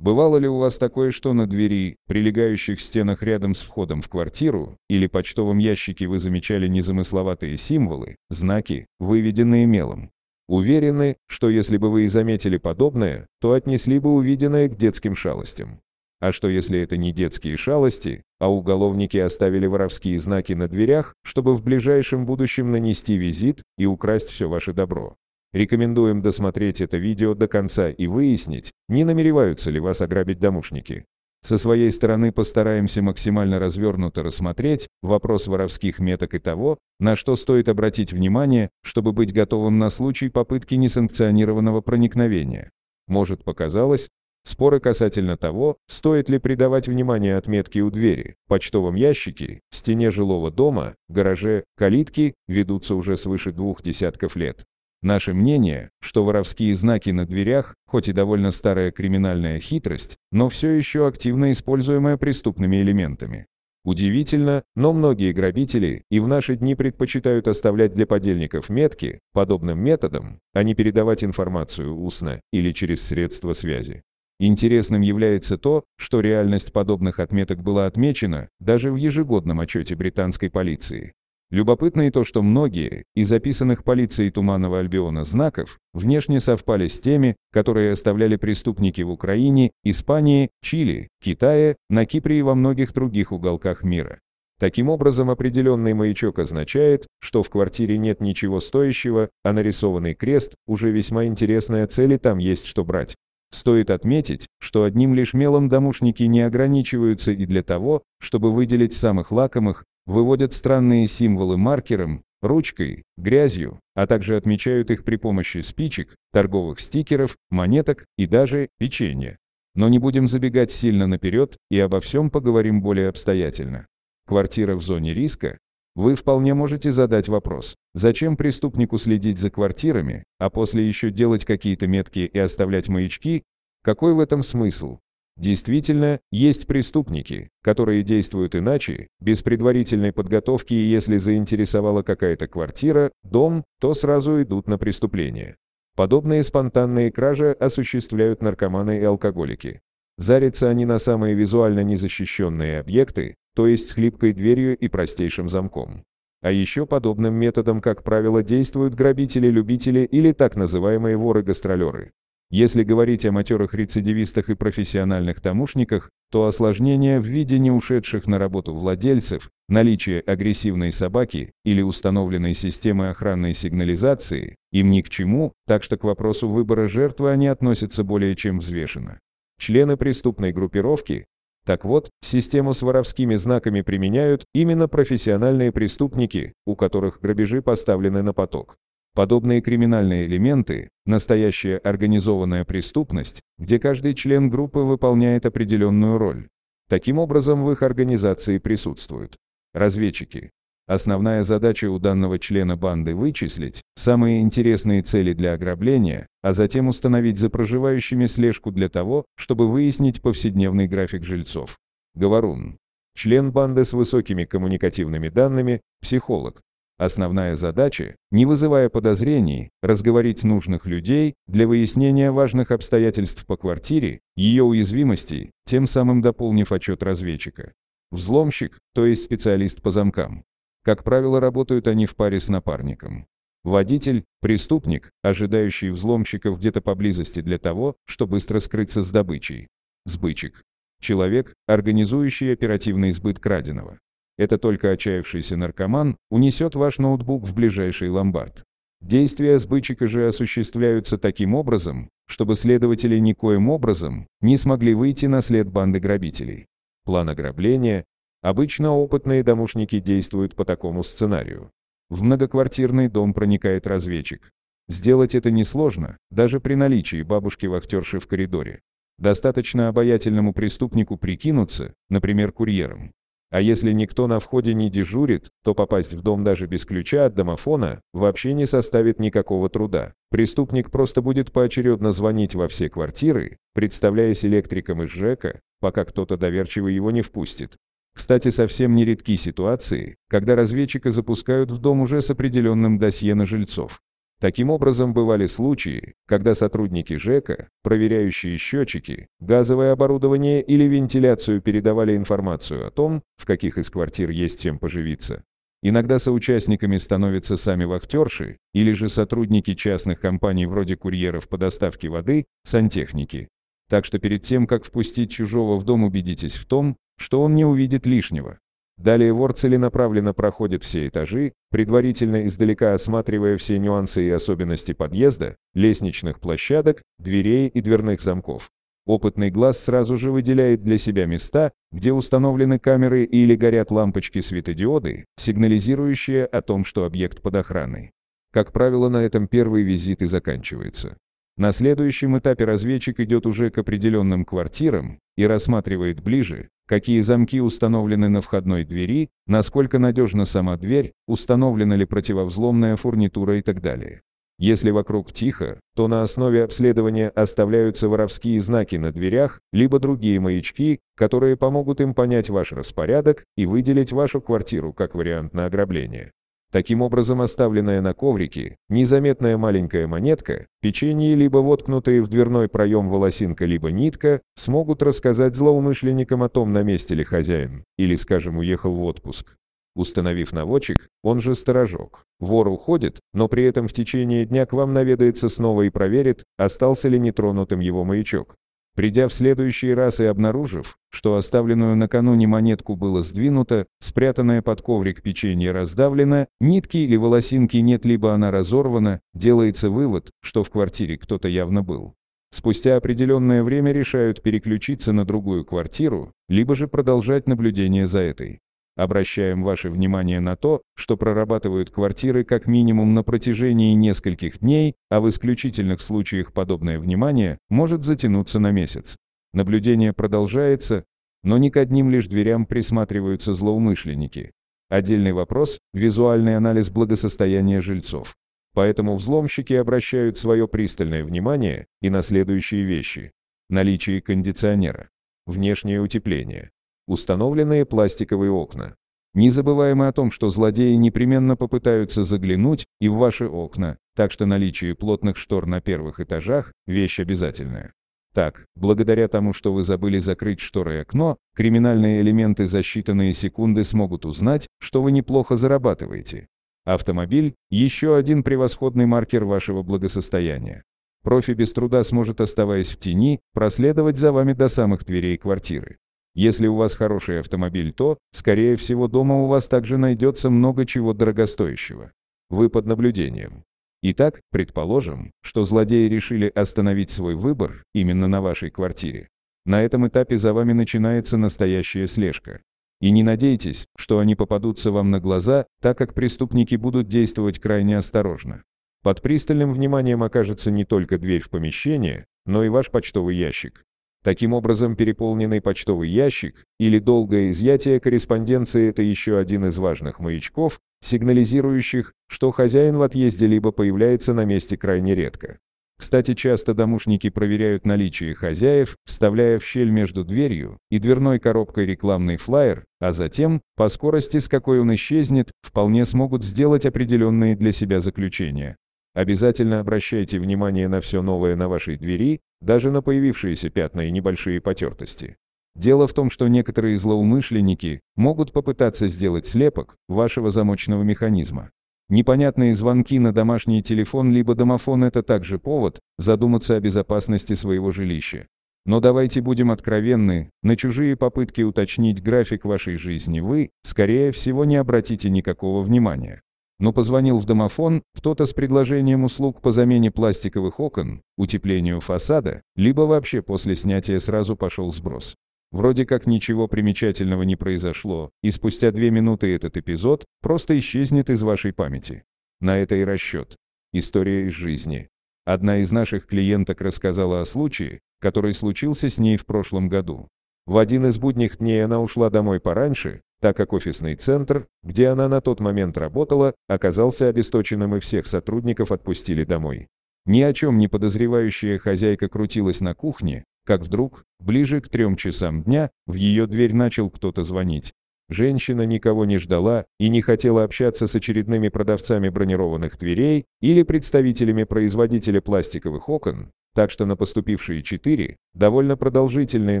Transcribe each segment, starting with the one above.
Бывало ли у вас такое, что на двери, прилегающих стенах рядом с входом в квартиру, или почтовом ящике вы замечали незамысловатые символы, знаки, выведенные мелом? Уверены, что если бы вы и заметили подобное, то отнесли бы увиденное к детским шалостям. А что если это не детские шалости, а уголовники оставили воровские знаки на дверях, чтобы в ближайшем будущем нанести визит и украсть все ваше добро? Рекомендуем досмотреть это видео до конца и выяснить, не намереваются ли вас ограбить домушники. Со своей стороны постараемся максимально развернуто рассмотреть вопрос воровских меток и того, на что стоит обратить внимание, чтобы быть готовым на случай попытки несанкционированного проникновения. Может показалось, споры касательно того, стоит ли придавать внимание отметке у двери, почтовом ящике, стене жилого дома, гараже, калитки, ведутся уже свыше двух десятков лет. Наше мнение, что воровские знаки на дверях, хоть и довольно старая криминальная хитрость, но все еще активно используемая преступными элементами. Удивительно, но многие грабители и в наши дни предпочитают оставлять для подельников метки подобным методом, а не передавать информацию устно или через средства связи. Интересным является то, что реальность подобных отметок была отмечена даже в ежегодном отчете британской полиции. Любопытно и то, что многие из записанных полицией Туманного Альбиона знаков внешне совпали с теми, которые оставляли преступники в Украине, Испании, Чили, Китае, на Кипре и во многих других уголках мира. Таким образом, определенный маячок означает, что в квартире нет ничего стоящего, а нарисованный крест – уже весьма интересная цель и там есть что брать. Стоит отметить, что одним лишь мелом домушники не ограничиваются и для того, чтобы выделить самых лакомых, выводят странные символы маркером, ручкой, грязью, а также отмечают их при помощи спичек, торговых стикеров, монеток и даже печенья. Но не будем забегать сильно наперед и обо всем поговорим более обстоятельно. Квартира в зоне риска? Вы вполне можете задать вопрос, зачем преступнику следить за квартирами, а после еще делать какие-то метки и оставлять маячки? Какой в этом смысл? Действительно, есть преступники, которые действуют иначе, без предварительной подготовки и если заинтересовала какая-то квартира, дом, то сразу идут на преступление. Подобные спонтанные кражи осуществляют наркоманы и алкоголики. Зарятся они на самые визуально незащищенные объекты, то есть с хлипкой дверью и простейшим замком. А еще подобным методом, как правило, действуют грабители-любители или так называемые воры-гастролеры. Если говорить о матерых рецидивистах и профессиональных тамушниках, то осложнения в виде не ушедших на работу владельцев, наличие агрессивной собаки или установленной системы охранной сигнализации им ни к чему, так что к вопросу выбора жертвы они относятся более чем взвешенно. Члены преступной группировки, так вот, систему с воровскими знаками применяют именно профессиональные преступники, у которых грабежи поставлены на поток. Подобные криминальные элементы – настоящая организованная преступность, где каждый член группы выполняет определенную роль. Таким образом, в их организации присутствуют разведчики. Основная задача у данного члена банды – вычислить самые интересные цели для ограбления, а затем установить за проживающими слежку для того, чтобы выяснить повседневный график жильцов. Говорун. Член банды с высокими коммуникативными данными, психолог, Основная задача, не вызывая подозрений, разговорить нужных людей для выяснения важных обстоятельств по квартире, ее уязвимостей, тем самым дополнив отчет разведчика. Взломщик, то есть специалист по замкам. Как правило, работают они в паре с напарником. Водитель – преступник, ожидающий взломщика где-то поблизости для того, чтобы быстро скрыться с добычей. Сбытчик – человек, организующий оперативный сбыт краденого это только отчаявшийся наркоман унесет ваш ноутбук в ближайший ломбард. Действия сбытчика же осуществляются таким образом, чтобы следователи никоим образом не смогли выйти на след банды грабителей. План ограбления. Обычно опытные домушники действуют по такому сценарию. В многоквартирный дом проникает разведчик. Сделать это несложно, даже при наличии бабушки-вахтерши в коридоре. Достаточно обаятельному преступнику прикинуться, например, курьером. А если никто на входе не дежурит, то попасть в дом даже без ключа от домофона вообще не составит никакого труда. Преступник просто будет поочередно звонить во все квартиры, представляясь электриком из ЖЭКа, пока кто-то доверчивый его не впустит. Кстати, совсем не редки ситуации, когда разведчика запускают в дом уже с определенным досье на жильцов. Таким образом, бывали случаи, когда сотрудники ЖЭКа, проверяющие счетчики, газовое оборудование или вентиляцию передавали информацию о том, в каких из квартир есть чем поживиться. Иногда соучастниками становятся сами вахтерши или же сотрудники частных компаний вроде курьеров по доставке воды, сантехники. Так что перед тем, как впустить чужого в дом, убедитесь в том, что он не увидит лишнего. Далее вор целенаправленно проходит все этажи, предварительно издалека осматривая все нюансы и особенности подъезда, лестничных площадок, дверей и дверных замков. Опытный глаз сразу же выделяет для себя места, где установлены камеры или горят лампочки светодиоды, сигнализирующие о том, что объект под охраной. Как правило, на этом первый визит и заканчивается. На следующем этапе разведчик идет уже к определенным квартирам и рассматривает ближе, какие замки установлены на входной двери, насколько надежна сама дверь, установлена ли противовзломная фурнитура и так далее. Если вокруг тихо, то на основе обследования оставляются воровские знаки на дверях, либо другие маячки, которые помогут им понять ваш распорядок и выделить вашу квартиру как вариант на ограбление. Таким образом, оставленная на коврике, незаметная маленькая монетка, печенье либо воткнутые в дверной проем волосинка либо нитка, смогут рассказать злоумышленникам о том, на месте ли хозяин, или, скажем, уехал в отпуск. Установив наводчик, он же сторожок. Вор уходит, но при этом в течение дня к вам наведается снова и проверит, остался ли нетронутым его маячок. Придя в следующий раз и обнаружив, что оставленную накануне монетку было сдвинуто, спрятанное под коврик печенье раздавлено, нитки или волосинки нет, либо она разорвана, делается вывод, что в квартире кто-то явно был. Спустя определенное время решают переключиться на другую квартиру, либо же продолжать наблюдение за этой. Обращаем ваше внимание на то, что прорабатывают квартиры как минимум на протяжении нескольких дней, а в исключительных случаях подобное внимание может затянуться на месяц. Наблюдение продолжается, но не к одним лишь дверям присматриваются злоумышленники. Отдельный вопрос – визуальный анализ благосостояния жильцов. Поэтому взломщики обращают свое пристальное внимание и на следующие вещи. Наличие кондиционера, внешнее утепление, установленные пластиковые окна. Не забываем о том, что злодеи непременно попытаются заглянуть и в ваши окна, так что наличие плотных штор на первых этажах – вещь обязательная. Так, благодаря тому, что вы забыли закрыть шторы и окно, криминальные элементы за считанные секунды смогут узнать, что вы неплохо зарабатываете. Автомобиль – еще один превосходный маркер вашего благосостояния. Профи без труда сможет, оставаясь в тени, проследовать за вами до самых дверей квартиры. Если у вас хороший автомобиль, то, скорее всего, дома у вас также найдется много чего дорогостоящего. Вы под наблюдением. Итак, предположим, что злодеи решили остановить свой выбор именно на вашей квартире. На этом этапе за вами начинается настоящая слежка. И не надейтесь, что они попадутся вам на глаза, так как преступники будут действовать крайне осторожно. Под пристальным вниманием окажется не только дверь в помещение, но и ваш почтовый ящик. Таким образом, переполненный почтовый ящик или долгое изъятие корреспонденции – это еще один из важных маячков, сигнализирующих, что хозяин в отъезде либо появляется на месте крайне редко. Кстати, часто домушники проверяют наличие хозяев, вставляя в щель между дверью и дверной коробкой рекламный флаер, а затем, по скорости, с какой он исчезнет, вполне смогут сделать определенные для себя заключения. Обязательно обращайте внимание на все новое на вашей двери, даже на появившиеся пятна и небольшие потертости. Дело в том, что некоторые злоумышленники могут попытаться сделать слепок вашего замочного механизма. Непонятные звонки на домашний телефон либо домофон – это также повод задуматься о безопасности своего жилища. Но давайте будем откровенны, на чужие попытки уточнить график вашей жизни вы, скорее всего, не обратите никакого внимания но позвонил в домофон кто-то с предложением услуг по замене пластиковых окон, утеплению фасада, либо вообще после снятия сразу пошел сброс. Вроде как ничего примечательного не произошло, и спустя две минуты этот эпизод просто исчезнет из вашей памяти. На это и расчет. История из жизни. Одна из наших клиенток рассказала о случае, который случился с ней в прошлом году. В один из будних дней она ушла домой пораньше, так как офисный центр, где она на тот момент работала, оказался обесточенным и всех сотрудников отпустили домой. Ни о чем не подозревающая хозяйка крутилась на кухне, как вдруг, ближе к трем часам дня, в ее дверь начал кто-то звонить. Женщина никого не ждала и не хотела общаться с очередными продавцами бронированных дверей или представителями производителя пластиковых окон, так что на поступившие четыре, довольно продолжительные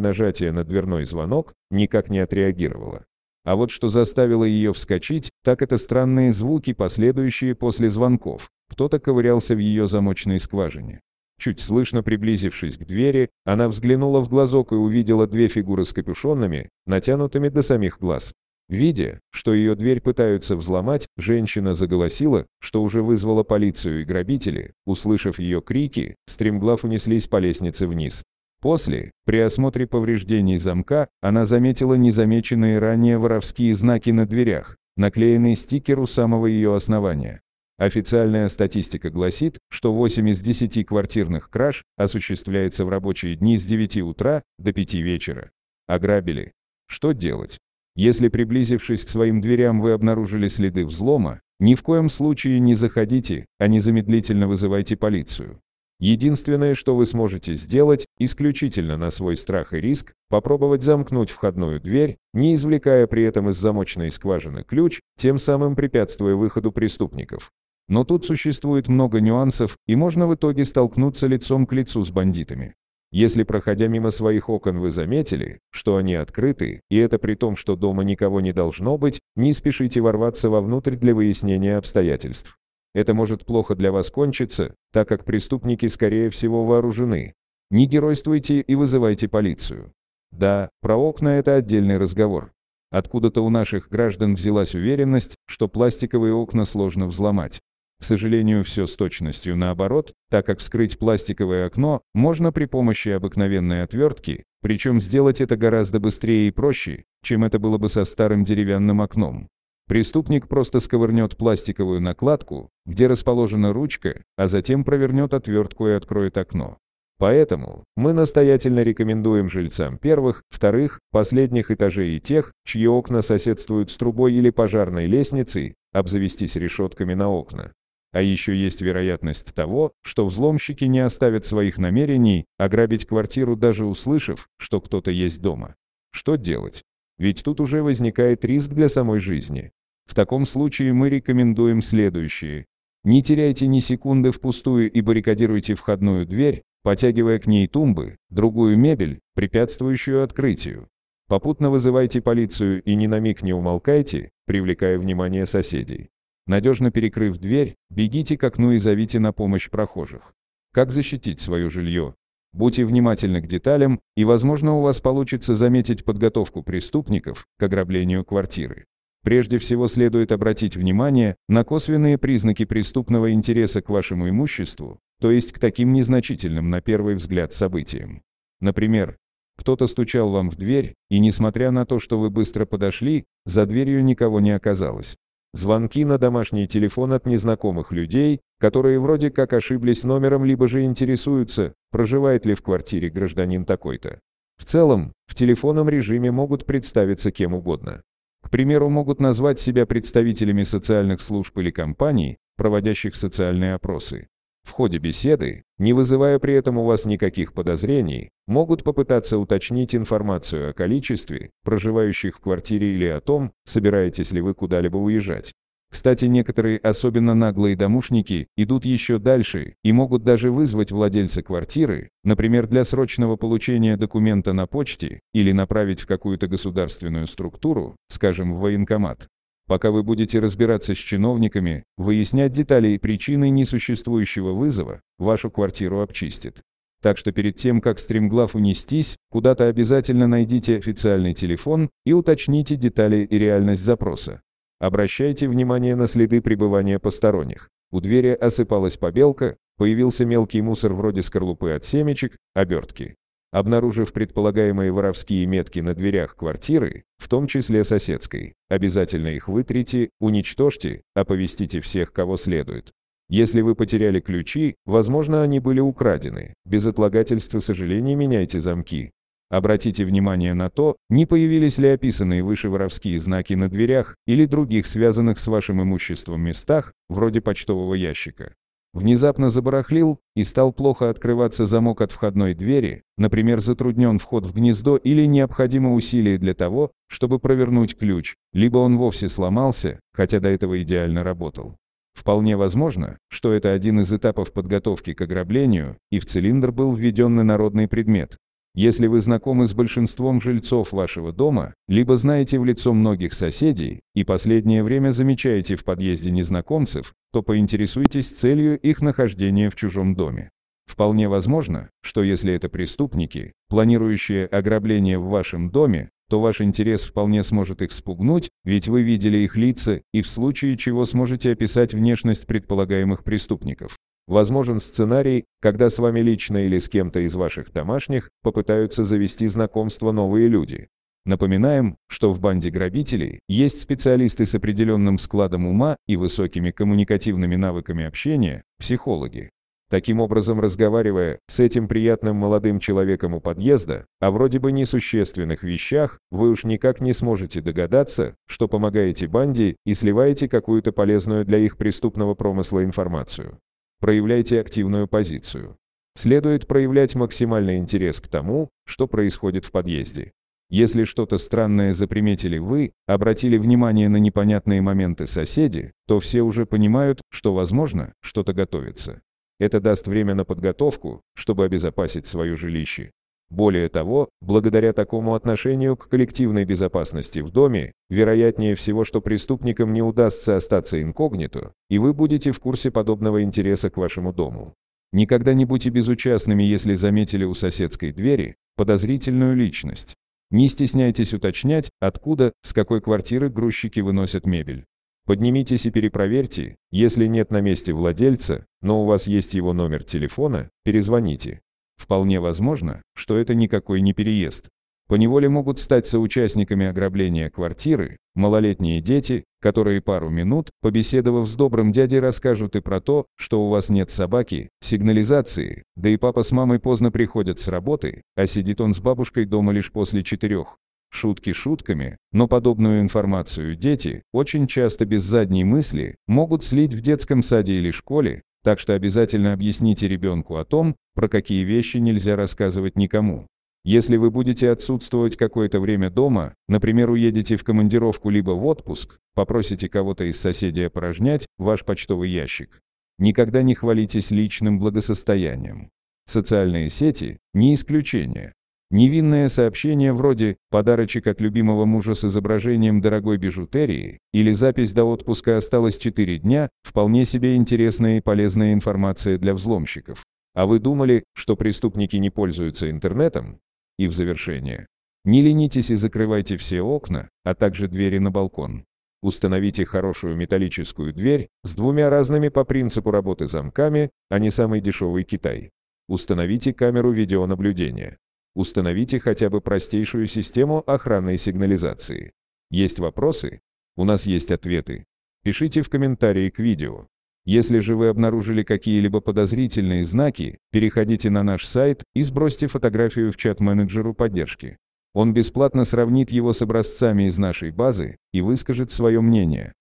нажатия на дверной звонок, никак не отреагировала. А вот что заставило ее вскочить, так это странные звуки, последующие после звонков. Кто-то ковырялся в ее замочной скважине. Чуть слышно приблизившись к двери, она взглянула в глазок и увидела две фигуры с капюшонами, натянутыми до самих глаз. Видя, что ее дверь пытаются взломать, женщина заголосила, что уже вызвала полицию и грабители. Услышав ее крики, стремглав унеслись по лестнице вниз. После, при осмотре повреждений замка, она заметила незамеченные ранее воровские знаки на дверях, наклеенный стикер у самого ее основания. Официальная статистика гласит, что 8 из 10 квартирных краж осуществляется в рабочие дни с 9 утра до 5 вечера. Ограбили. Что делать? Если приблизившись к своим дверям вы обнаружили следы взлома, ни в коем случае не заходите, а незамедлительно вызывайте полицию. Единственное, что вы сможете сделать, исключительно на свой страх и риск, попробовать замкнуть входную дверь, не извлекая при этом из замочной скважины ключ, тем самым препятствуя выходу преступников. Но тут существует много нюансов, и можно в итоге столкнуться лицом к лицу с бандитами. Если, проходя мимо своих окон, вы заметили, что они открыты, и это при том, что дома никого не должно быть, не спешите ворваться вовнутрь для выяснения обстоятельств. Это может плохо для вас кончиться, так как преступники, скорее всего, вооружены. Не геройствуйте и вызывайте полицию. Да, про окна это отдельный разговор. Откуда-то у наших граждан взялась уверенность, что пластиковые окна сложно взломать. К сожалению, все с точностью наоборот, так как вскрыть пластиковое окно можно при помощи обыкновенной отвертки, причем сделать это гораздо быстрее и проще, чем это было бы со старым деревянным окном. Преступник просто сковырнет пластиковую накладку, где расположена ручка, а затем провернет отвертку и откроет окно. Поэтому мы настоятельно рекомендуем жильцам первых, вторых, последних этажей и тех, чьи окна соседствуют с трубой или пожарной лестницей, обзавестись решетками на окна. А еще есть вероятность того, что взломщики не оставят своих намерений ограбить квартиру даже услышав, что кто-то есть дома. Что делать? Ведь тут уже возникает риск для самой жизни. В таком случае мы рекомендуем следующее. Не теряйте ни секунды впустую и баррикадируйте входную дверь, потягивая к ней тумбы, другую мебель, препятствующую открытию. Попутно вызывайте полицию и ни на миг не умолкайте, привлекая внимание соседей. Надежно перекрыв дверь, бегите к окну и зовите на помощь прохожих. Как защитить свое жилье? Будьте внимательны к деталям, и, возможно, у вас получится заметить подготовку преступников к ограблению квартиры. Прежде всего следует обратить внимание на косвенные признаки преступного интереса к вашему имуществу, то есть к таким незначительным на первый взгляд событиям. Например, кто-то стучал вам в дверь, и несмотря на то, что вы быстро подошли, за дверью никого не оказалось. Звонки на домашний телефон от незнакомых людей, которые вроде как ошиблись номером, либо же интересуются, проживает ли в квартире гражданин такой-то. В целом, в телефонном режиме могут представиться кем угодно. К примеру, могут назвать себя представителями социальных служб или компаний, проводящих социальные опросы. В ходе беседы, не вызывая при этом у вас никаких подозрений, могут попытаться уточнить информацию о количестве проживающих в квартире или о том, собираетесь ли вы куда-либо уезжать. Кстати, некоторые особенно наглые домушники идут еще дальше и могут даже вызвать владельца квартиры, например, для срочного получения документа на почте или направить в какую-то государственную структуру, скажем, в военкомат. Пока вы будете разбираться с чиновниками, выяснять детали и причины несуществующего вызова, вашу квартиру обчистят. Так что перед тем, как стремглав унестись, куда-то обязательно найдите официальный телефон и уточните детали и реальность запроса. Обращайте внимание на следы пребывания посторонних. У двери осыпалась побелка, появился мелкий мусор вроде скорлупы от семечек, обертки. Обнаружив предполагаемые воровские метки на дверях квартиры, в том числе соседской, обязательно их вытрите, уничтожьте, оповестите всех, кого следует. Если вы потеряли ключи, возможно, они были украдены. Без отлагательства сожалений меняйте замки. Обратите внимание на то, не появились ли описанные выше воровские знаки на дверях или других связанных с вашим имуществом местах, вроде почтового ящика. Внезапно забарахлил, и стал плохо открываться замок от входной двери, например, затруднен вход в гнездо или необходимо усилие для того, чтобы провернуть ключ, либо он вовсе сломался, хотя до этого идеально работал. Вполне возможно, что это один из этапов подготовки к ограблению, и в цилиндр был введен народный предмет, если вы знакомы с большинством жильцов вашего дома, либо знаете в лицо многих соседей, и последнее время замечаете в подъезде незнакомцев, то поинтересуйтесь целью их нахождения в чужом доме. Вполне возможно, что если это преступники, планирующие ограбление в вашем доме, то ваш интерес вполне сможет их спугнуть, ведь вы видели их лица и в случае чего сможете описать внешность предполагаемых преступников. Возможен сценарий, когда с вами лично или с кем-то из ваших домашних попытаются завести знакомство новые люди. Напоминаем, что в банде грабителей есть специалисты с определенным складом ума и высокими коммуникативными навыками общения, психологи. Таким образом, разговаривая с этим приятным молодым человеком у подъезда, о вроде бы несущественных вещах, вы уж никак не сможете догадаться, что помогаете банде и сливаете какую-то полезную для их преступного промысла информацию проявляйте активную позицию. Следует проявлять максимальный интерес к тому, что происходит в подъезде. Если что-то странное заприметили вы, обратили внимание на непонятные моменты соседи, то все уже понимают, что, возможно, что-то готовится. Это даст время на подготовку, чтобы обезопасить свое жилище. Более того, благодаря такому отношению к коллективной безопасности в доме, вероятнее всего, что преступникам не удастся остаться инкогнито, и вы будете в курсе подобного интереса к вашему дому. Никогда не будьте безучастными, если заметили у соседской двери подозрительную личность. Не стесняйтесь уточнять, откуда, с какой квартиры грузчики выносят мебель. Поднимитесь и перепроверьте, если нет на месте владельца, но у вас есть его номер телефона, перезвоните. Вполне возможно, что это никакой не переезд. Поневоле могут стать соучастниками ограбления квартиры малолетние дети, которые пару минут, побеседовав с добрым дядей, расскажут и про то, что у вас нет собаки, сигнализации, да и папа с мамой поздно приходят с работы, а сидит он с бабушкой дома лишь после четырех. Шутки шутками, но подобную информацию дети, очень часто без задней мысли, могут слить в детском саде или школе, так что обязательно объясните ребенку о том, про какие вещи нельзя рассказывать никому. Если вы будете отсутствовать какое-то время дома, например, уедете в командировку либо в отпуск, попросите кого-то из соседей опорожнять ваш почтовый ящик. Никогда не хвалитесь личным благосостоянием. Социальные сети – не исключение. Невинное сообщение вроде «подарочек от любимого мужа с изображением дорогой бижутерии» или «запись до отпуска осталось 4 дня» – вполне себе интересная и полезная информация для взломщиков. А вы думали, что преступники не пользуются интернетом? И в завершение. Не ленитесь и закрывайте все окна, а также двери на балкон. Установите хорошую металлическую дверь с двумя разными по принципу работы замками, а не самый дешевый Китай. Установите камеру видеонаблюдения. Установите хотя бы простейшую систему охранной сигнализации. Есть вопросы? У нас есть ответы. Пишите в комментарии к видео. Если же вы обнаружили какие-либо подозрительные знаки, переходите на наш сайт и сбросьте фотографию в чат менеджеру поддержки. Он бесплатно сравнит его с образцами из нашей базы и выскажет свое мнение.